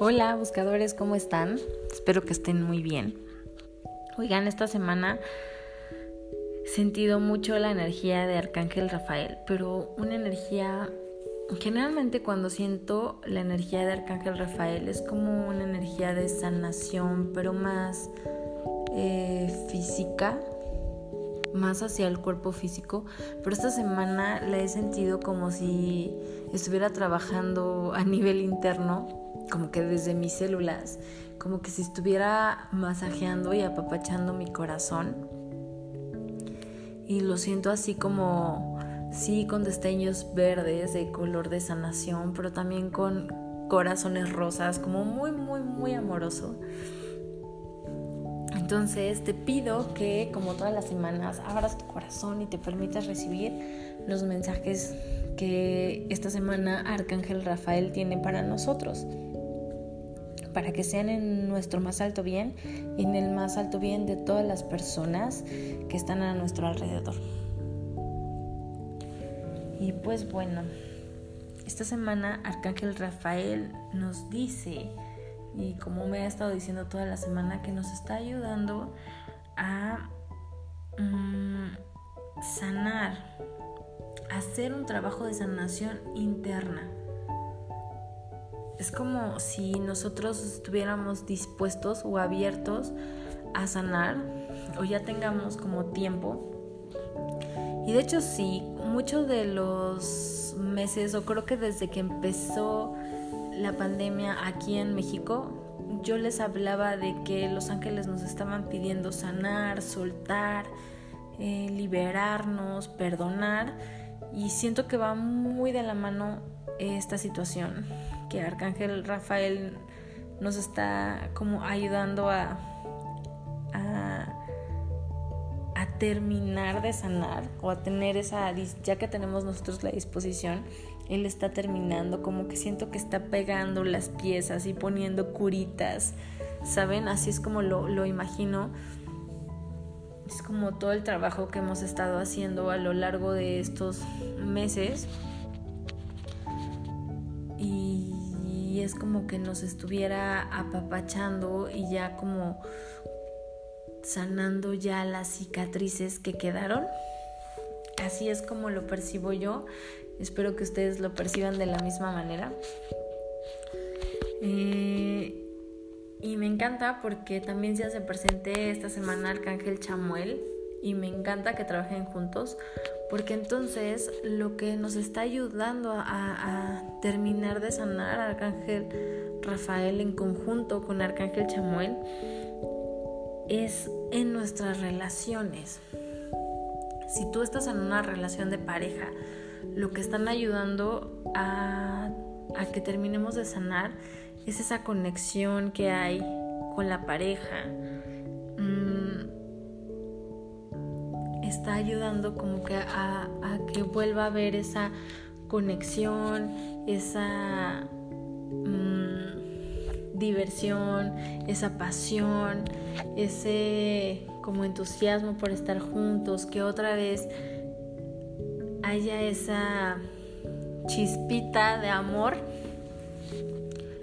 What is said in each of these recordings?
Hola buscadores, ¿cómo están? Espero que estén muy bien. Oigan, esta semana he sentido mucho la energía de Arcángel Rafael, pero una energía, generalmente cuando siento la energía de Arcángel Rafael es como una energía de sanación, pero más eh, física, más hacia el cuerpo físico, pero esta semana la he sentido como si estuviera trabajando a nivel interno como que desde mis células, como que si estuviera masajeando y apapachando mi corazón. Y lo siento así como, sí, con destellos verdes de color de sanación, pero también con corazones rosas, como muy, muy, muy amoroso. Entonces te pido que, como todas las semanas, abras tu corazón y te permitas recibir los mensajes que esta semana Arcángel Rafael tiene para nosotros para que sean en nuestro más alto bien y en el más alto bien de todas las personas que están a nuestro alrededor. Y pues bueno, esta semana Arcángel Rafael nos dice, y como me ha estado diciendo toda la semana, que nos está ayudando a mm, sanar, hacer un trabajo de sanación interna es como si nosotros estuviéramos dispuestos o abiertos a sanar o ya tengamos como tiempo. Y de hecho sí, muchos de los meses o creo que desde que empezó la pandemia aquí en México, yo les hablaba de que los ángeles nos estaban pidiendo sanar, soltar, eh, liberarnos, perdonar y siento que va muy de la mano esta situación que Arcángel Rafael nos está como ayudando a, a, terminar de sanar o a tener esa, ya que tenemos nosotros la disposición, Él está terminando, como que siento que está pegando las piezas y poniendo curitas, ¿saben? Así es como lo, lo imagino. Es como todo el trabajo que hemos estado haciendo a lo largo de estos meses es como que nos estuviera apapachando y ya como sanando ya las cicatrices que quedaron. Así es como lo percibo yo. Espero que ustedes lo perciban de la misma manera. Eh, y me encanta porque también se hace esta semana Arcángel Chamuel y me encanta que trabajen juntos porque entonces lo que nos está ayudando a, terminar de sanar Arcángel Rafael en conjunto con Arcángel Chamuel es en nuestras relaciones. Si tú estás en una relación de pareja, lo que están ayudando a, a que terminemos de sanar es esa conexión que hay con la pareja, está ayudando como que a, que vuelva a haber esa conexión, esa mm, diversión, esa pasión, ese como entusiasmo por estar juntos, que otra vez haya esa chispita de amor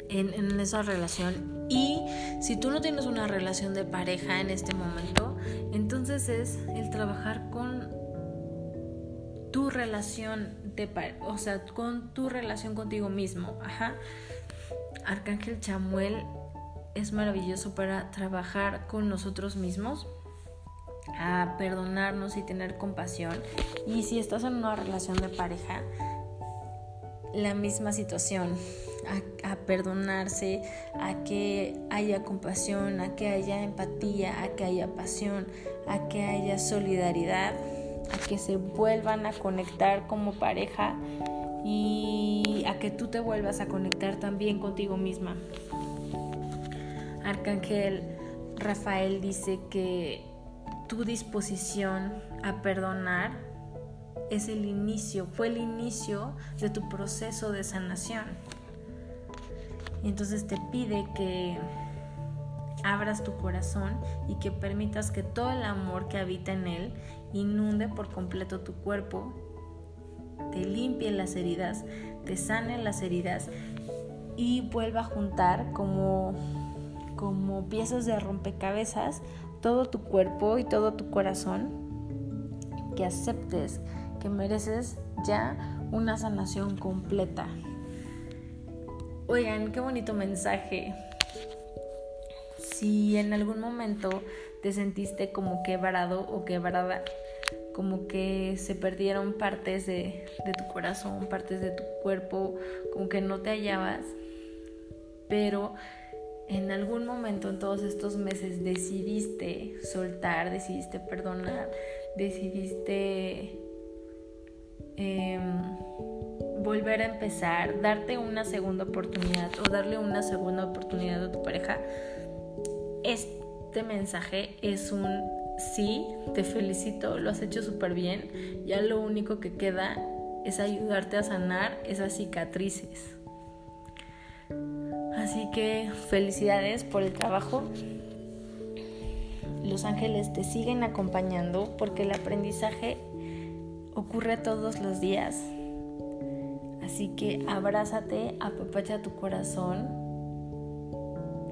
en, esa relación. Y si tú no tienes una relación de pareja en este momento, entonces es el trabajar con tu relación de o sea, con tu relación contigo mismo. Ajá. Arcángel Chamuel es maravilloso para trabajar con nosotros mismos, a perdonarnos y tener compasión. Y si estás en una relación de pareja, la misma situación a, perdonarse, a que haya compasión, a que haya empatía, a que haya pasión, a que haya solidaridad, a que se vuelvan a conectar como pareja y a que tú te vuelvas a conectar también contigo misma. Arcángel Rafael dice que tu disposición a perdonar es el inicio, fue el inicio de tu proceso de sanación. Y entonces te pide que abras tu corazón y que permitas que todo el amor que habita en él inunde por completo tu cuerpo, te limpie las heridas, te sane las heridas y vuelva a juntar como, como piezas de rompecabezas todo tu cuerpo y todo tu corazón, que aceptes que mereces ya una sanación completa. Oigan, qué bonito mensaje. Si en algún momento te sentiste como quebrado o quebrada, como que se perdieron partes de, de, tu corazón, partes de tu cuerpo, como que no te hallabas, pero en algún momento en todos estos meses decidiste soltar, decidiste perdonar, decidiste em, volver a empezar, darte una segunda oportunidad o darle una segunda oportunidad a tu pareja, este mensaje es un sí, te felicito, lo has hecho súper bien. Ya lo único que queda es ayudarte a sanar esas cicatrices. Así que felicidades por el trabajo. Los ángeles te siguen acompañando porque el aprendizaje ocurre todos los días. Así que abrázate, apapacha tu corazón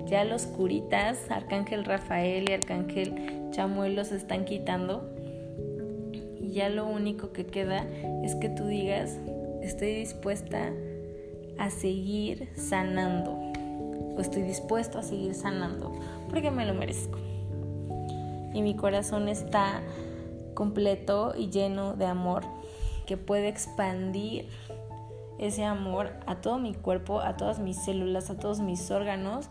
ya los curitas, Arcángel Rafael y Arcángel Chamuel los están quitando. Y ya lo único que queda es que tú digas, estoy dispuesta a seguir sanando. O estoy dispuesto a seguir sanando. Porque me lo merezco. Y mi corazón está completo y lleno de amor que puede expandir ese amor a todo mi cuerpo, a todas mis células, a todos mis órganos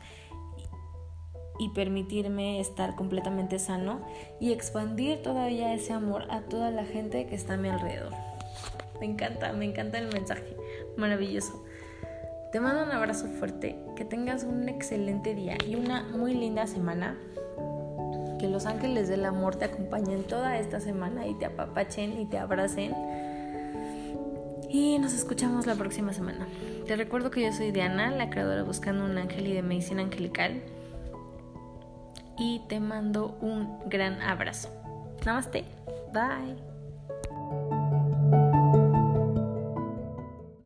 y permitirme estar completamente sano y expandir todavía ese amor a toda la gente que está a mi alrededor. Me encanta, me encanta el mensaje, maravilloso. Te mando un abrazo fuerte, que tengas un excelente día y una muy linda semana. Que los ángeles del amor te acompañen toda esta semana y te apapachen y te abracen. Y nos escuchamos la próxima semana. Te recuerdo que yo soy Diana, la creadora Buscando un Ángel y de Medicina Angelical y te mando un gran abrazo. Namaste. Bye.